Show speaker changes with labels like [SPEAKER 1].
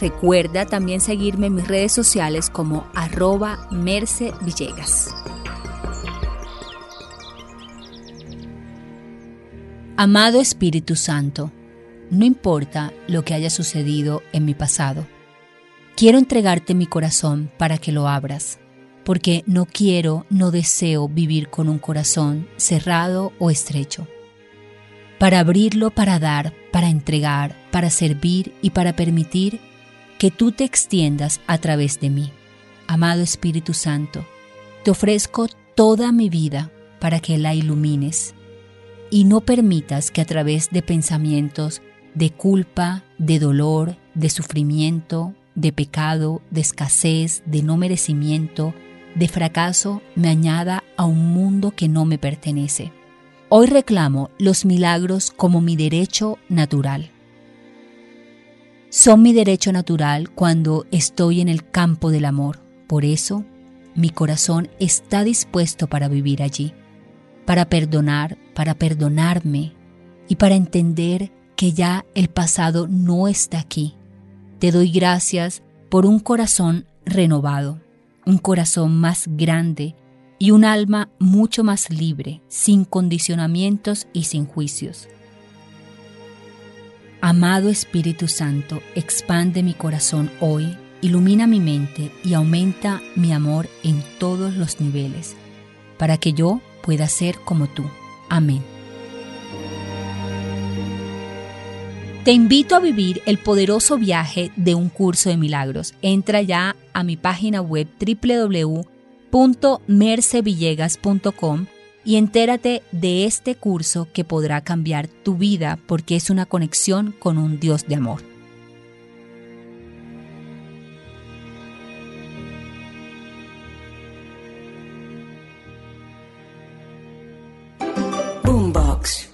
[SPEAKER 1] Recuerda también seguirme en mis redes sociales como arroba Merce Villegas. Amado Espíritu Santo, no importa lo que haya sucedido en mi pasado, quiero entregarte mi corazón para que lo abras, porque no quiero, no deseo vivir con un corazón cerrado o estrecho. Para abrirlo, para dar, para entregar, para servir y para permitir que tú te extiendas a través de mí. Amado Espíritu Santo, te ofrezco toda mi vida para que la ilumines y no permitas que a través de pensamientos de culpa, de dolor, de sufrimiento, de pecado, de escasez, de no merecimiento, de fracaso, me añada a un mundo que no me pertenece. Hoy reclamo los milagros como mi derecho natural son mi derecho natural cuando estoy en el campo del amor. Por eso, mi corazón está dispuesto para vivir allí, para perdonar, para perdonarme y para entender que ya el pasado no está aquí. Te doy gracias por un corazón renovado, un corazón más grande y un alma mucho más libre, sin condicionamientos y sin juicios. Amado Espíritu Santo, expande mi corazón hoy, ilumina mi mente y aumenta mi amor en todos los niveles, para que yo pueda ser como tú. Amén. Te invito a vivir el poderoso viaje de un curso de milagros. Entra ya a mi página web www.mercevillegas.com y entérate de este curso que podrá cambiar tu vida porque es una conexión con un Dios de amor. Boombox.